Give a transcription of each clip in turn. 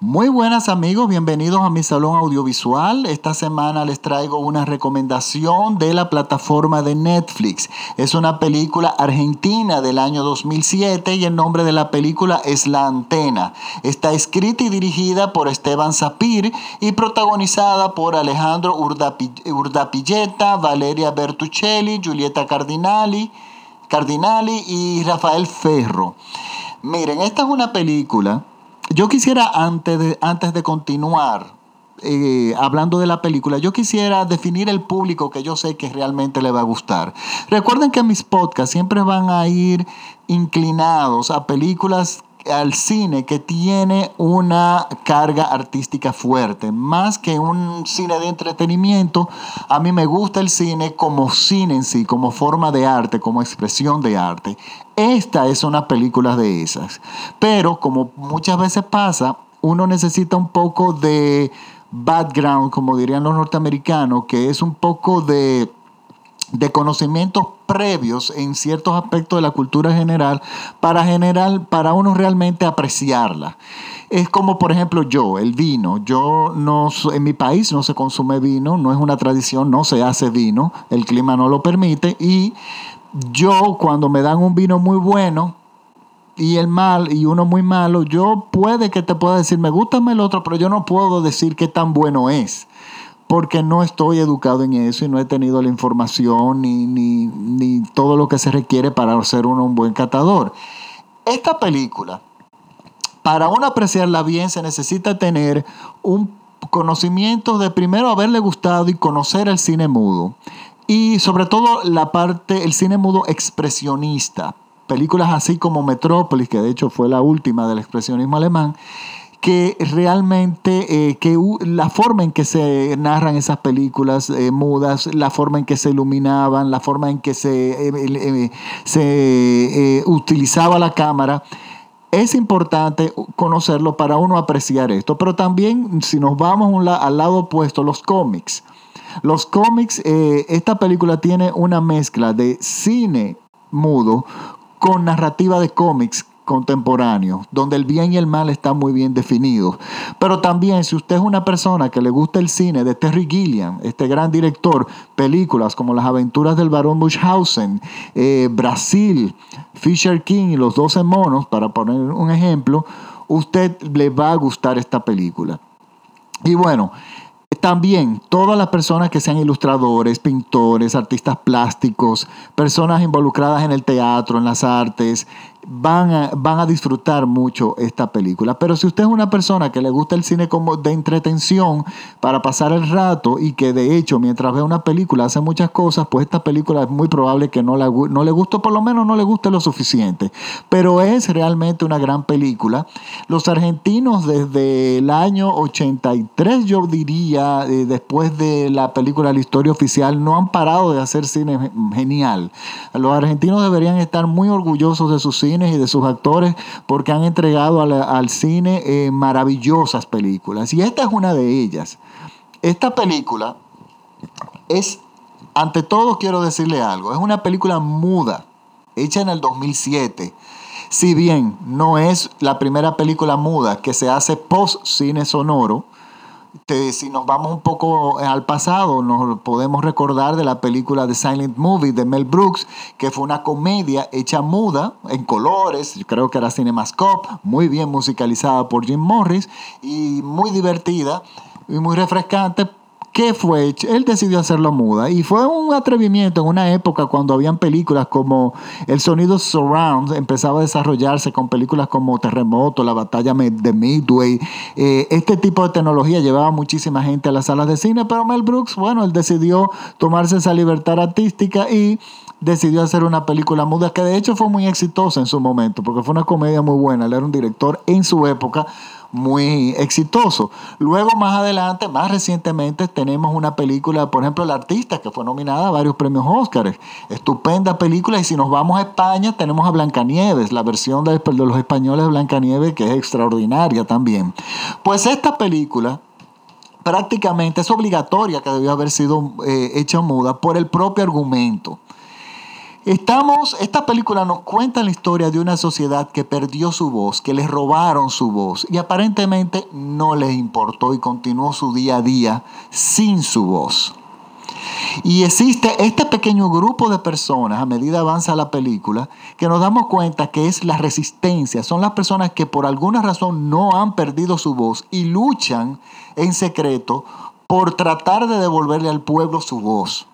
Muy buenas amigos, bienvenidos a mi salón audiovisual. Esta semana les traigo una recomendación de la plataforma de Netflix. Es una película argentina del año 2007 y el nombre de la película es La Antena. Está escrita y dirigida por Esteban Sapir y protagonizada por Alejandro Urdapilleta, Valeria Bertuccelli, Giulietta Cardinali, Cardinali y Rafael Ferro. Miren, esta es una película yo quisiera, antes de, antes de continuar eh, hablando de la película, yo quisiera definir el público que yo sé que realmente le va a gustar. Recuerden que mis podcasts siempre van a ir inclinados a películas al cine que tiene una carga artística fuerte, más que un cine de entretenimiento. A mí me gusta el cine como cine en sí, como forma de arte, como expresión de arte. Esta es una película de esas. Pero como muchas veces pasa, uno necesita un poco de background, como dirían los norteamericanos, que es un poco de de conocimientos previos en ciertos aspectos de la cultura general para general para uno realmente apreciarla. Es como por ejemplo yo, el vino. Yo no en mi país no se consume vino, no es una tradición, no se hace vino, el clima no lo permite y yo cuando me dan un vino muy bueno y el mal y uno muy malo, yo puede que te pueda decir, me gusta el otro, pero yo no puedo decir qué tan bueno es porque no estoy educado en eso y no he tenido la información ni, ni, todo lo que se requiere para ser uno un buen catador. Esta película, para uno apreciarla bien, se necesita tener un conocimiento de primero haberle gustado y conocer el cine mudo. Y sobre todo la parte, el cine mudo expresionista. Películas así como Metrópolis, que de hecho fue la última del expresionismo alemán, que realmente eh, que la forma en que se narran esas películas eh, mudas, la forma en que se iluminaban, la forma en que se, eh, se utilizaba la cámara, es importante conocerlo para uno apreciar esto. Pero también si nos vamos al lado opuesto, los cómics. Los cómics, esta película tiene una mezcla de cine mudo con narrativa de cómics contemporáneo, donde el bien y el mal están muy bien definidos. Pero también si usted es una persona que le gusta el cine de Terry Gilliam, este gran director, películas como Las aventuras del barón Munchausen, eh, Brasil, Fisher King y Los Doce Monos, para poner un ejemplo, usted le va a gustar esta película. Y bueno, también todas las personas que sean ilustradores, pintores, artistas plásticos, personas involucradas en el teatro, en las artes, van a, van a disfrutar mucho esta película. Pero si usted es una persona que le gusta el cine como de entretención para pasar el rato y que de hecho mientras ve una película hace muchas cosas, pues esta película es muy probable que no, la, no le guste, por lo menos no le guste lo suficiente. Pero es realmente una gran película. Los argentinos desde el año 83, yo diría, eh, después de la película La historia oficial, no han parado de hacer cine genial. Los argentinos deberían estar muy orgullosos de su cine y de sus actores porque han entregado al, cine eh, maravillosas películas. Y esta es una de ellas. Esta película es, ante todo quiero decirle algo, es una película muda, hecha en el 2007. Si bien no es la primera película muda que se hace post cine sonoro, si nos vamos un poco al pasado, nos podemos recordar de la película The Silent Movie de Mel Brooks, que fue una comedia hecha muda, en colores, creo que era Cinemascope, muy bien musicalizada por Jim Morris y muy divertida y muy refrescante ¿Qué fue? Él decidió hacerlo muda y fue un atrevimiento en una época cuando habían películas como el sonido surround empezaba a desarrollarse con películas como Terremoto, la batalla de Midway. Eh, este tipo de tecnología llevaba muchísima gente a las salas de cine, pero Mel Brooks, bueno, él decidió tomarse esa libertad artística y decidió hacer una película muda que de hecho fue muy exitosa en su momento porque fue una comedia muy buena. Él era un director en su época muy exitoso. Luego, más adelante, más recientemente, tenemos una película, por ejemplo, El Artista, que fue nominada a varios premios Óscar. Estupenda película. Y si nos vamos a España, tenemos a Blancanieves, la versión de, los españoles de Blancanieves, que es extraordinaria también. Pues esta película prácticamente es obligatoria que debió haber sido eh, hecha muda por el propio argumento. Estamos, esta película nos cuenta la historia de una sociedad que perdió su voz, que les robaron su voz y aparentemente no les importó y continuó su día a día sin su voz. Y existe este pequeño grupo de personas a medida avanza la película que nos damos cuenta que es la resistencia, son las personas que por alguna razón no han perdido su voz y luchan en secreto por tratar de devolverle al pueblo su voz.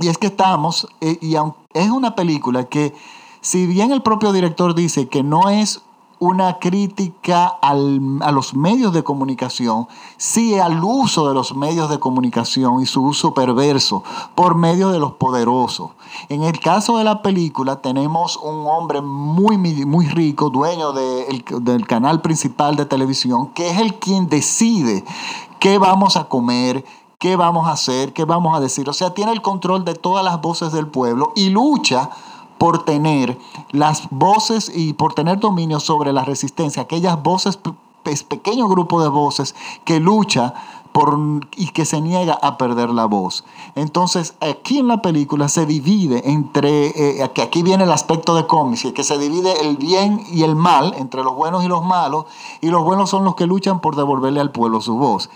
Y es que estamos, eh, y es una película que, si bien el propio director dice que no es una crítica al, a los medios de comunicación, sí al uso de los medios de comunicación y su uso perverso por medio de los poderosos. En el caso de la película tenemos un hombre muy, muy rico, dueño del canal principal de televisión, que es el quien decide qué vamos a comer, qué vamos a hacer, qué vamos a decir. O sea, tiene el control de todas las voces del pueblo y lucha por tener las voces y por tener dominio sobre la resistencia, aquellas voces, es pequeño grupo de voces que lucha por, y que se niega a perder la voz. Entonces, aquí en la película se divide entre, eh, que aquí viene el aspecto de cómics, que se divide el bien y el mal, entre los buenos y los malos, y los buenos son los que luchan por devolverle al pueblo su voz.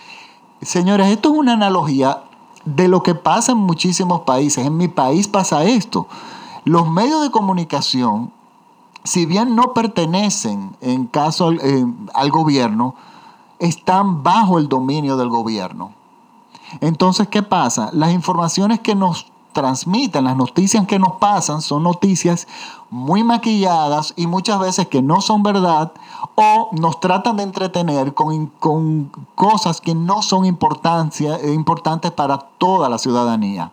Señores, esto es una analogía de lo que pasa en muchísimos países. En mi país pasa esto. Los medios de comunicación, si bien no pertenecen en caso eh, al gobierno, están bajo el dominio del gobierno. Entonces, ¿qué pasa? Las informaciones que nos transmiten, las noticias que nos pasan, son noticias muy maquilladas y muchas veces que no son verdad o nos tratan de entretener con, con cosas que no son importantes para toda la ciudadanía.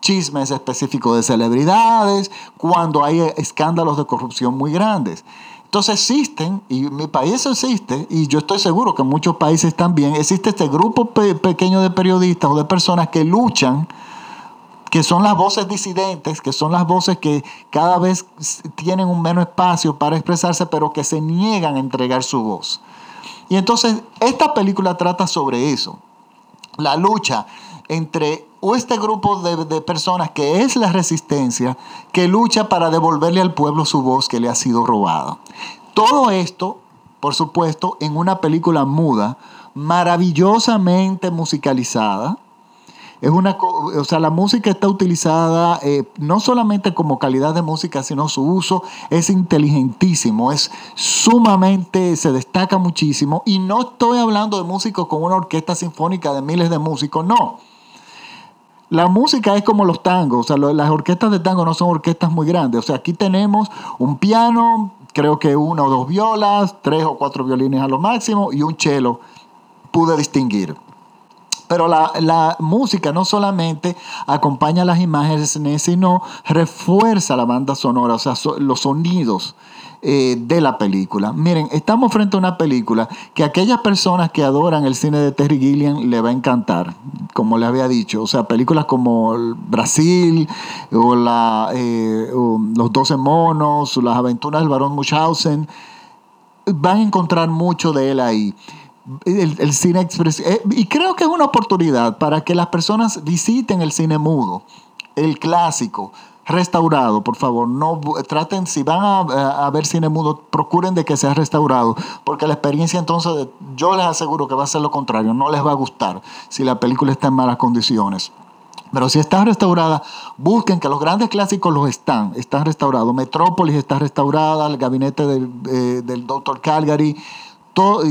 Chismes específicos de celebridades, cuando hay escándalos de corrupción muy grandes. Entonces existen, y mi país existe, y yo estoy seguro que en muchos países también, existe este grupo pequeño de periodistas o de personas que luchan que son las voces disidentes, que son las voces que cada vez tienen un menos espacio para expresarse, pero que se niegan a entregar su voz. Y entonces esta película trata sobre eso, la lucha entre este grupo de, de, personas que es la resistencia, que lucha para devolverle al pueblo su voz que le ha sido robada. Todo esto, por supuesto, en una película muda, maravillosamente musicalizada, es una, o sea, la música está utilizada eh, no solamente como calidad de música, sino su uso es inteligentísimo, es sumamente, se destaca muchísimo. Y no estoy hablando de músicos con una orquesta sinfónica de miles de músicos, no. La música es como los tangos, o sea, las orquestas de tango no son orquestas muy grandes. O sea, aquí tenemos un piano, creo que una o dos violas, tres o cuatro violines a lo máximo y un cello. Pude distinguir. Pero la, música no solamente acompaña las imágenes, sino refuerza la banda sonora, o sea, los sonidos. Eh, de la película. Miren, estamos frente a una película que aquellas personas que adoran el cine de Terry Gilliam le va a encantar, como le había dicho. O sea, películas como Brasil o, la, eh, Los Doce Monos, Las Aventuras del Barón Munchausen, van a encontrar mucho de él ahí el, cine expresivo. Eh, y creo que es una oportunidad para que las personas visiten el cine mudo, el clásico, restaurado, por favor. No traten, si van a, ver cine mudo, procuren de que sea restaurado, porque la experiencia entonces, yo les aseguro que va a ser lo contrario, no les va a gustar si la película está en malas condiciones. Pero si está restaurada, busquen que los grandes clásicos los están, están restaurados. Metrópolis está restaurada, el gabinete del, eh, del Dr. Calgary, todo,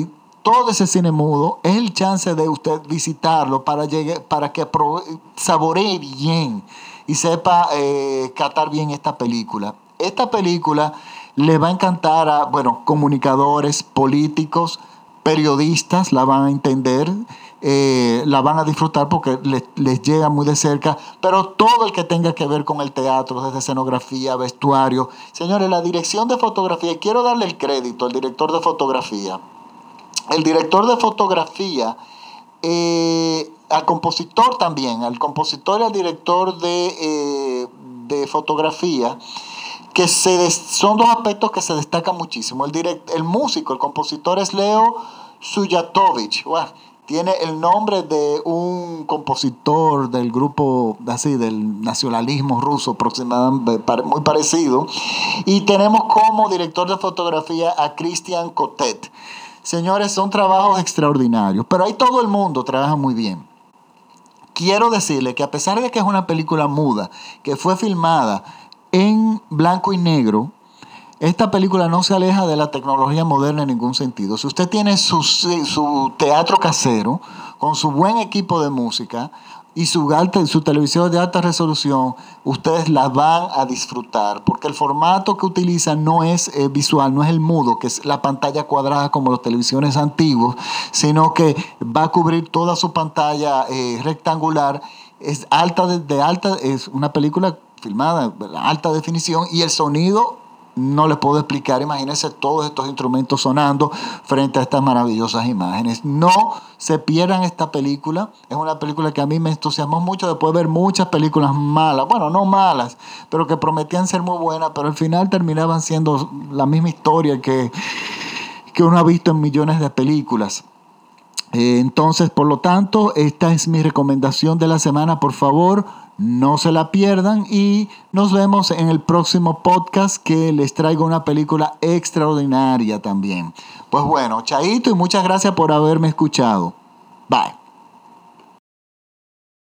todo ese cine mudo es el chance de usted visitarlo para, llegue, para que saboree bien y sepa eh, catar bien esta película. Esta película le va a encantar a, bueno, comunicadores, políticos, periodistas, la van a entender, eh, la van a disfrutar porque les, les, llega muy de cerca, pero todo el que tenga que ver con el teatro, desde escenografía, vestuario. Señores, la dirección de fotografía, quiero darle el crédito al director de fotografía el director de fotografía, eh, al compositor también, al compositor y al director de, eh, fotografía, que se son dos aspectos que se destacan muchísimo. El, el músico, el compositor es Leo Suyatovich. tiene el nombre de un compositor del grupo así del nacionalismo ruso aproximadamente muy parecido y tenemos como director de fotografía a Christian Cotet. Señores, son trabajos extraordinarios, pero ahí todo el mundo trabaja muy bien. Quiero decirle que a pesar de que es una película muda, que fue filmada en blanco y negro, esta película no se aleja de la tecnología moderna en ningún sentido. Si usted tiene su, su teatro casero, con su buen equipo de música y su, alta, su televisión de alta resolución, ustedes la van a disfrutar, porque el formato que utilizan no es eh, visual, no es el mudo, que es la pantalla cuadrada como las televisiones antiguos, sino que va a cubrir toda su pantalla eh, rectangular. Es alta de alta, es una película filmada, alta definición, y el sonido no les puedo explicar. Imagínense todos estos instrumentos sonando frente a estas maravillosas imágenes. No se pierdan esta película. Es una película que a mí me entusiasmó mucho después de ver muchas películas malas. Bueno, no malas, pero que prometían ser muy buenas, pero al final terminaban siendo la misma historia que, que uno ha visto en millones de películas. Entonces, por lo tanto, esta es mi recomendación de la semana. Por favor, no se la pierdan y nos vemos en el próximo podcast que les traigo una película extraordinaria también. Pues bueno, chaito y muchas gracias por haberme escuchado. Bye.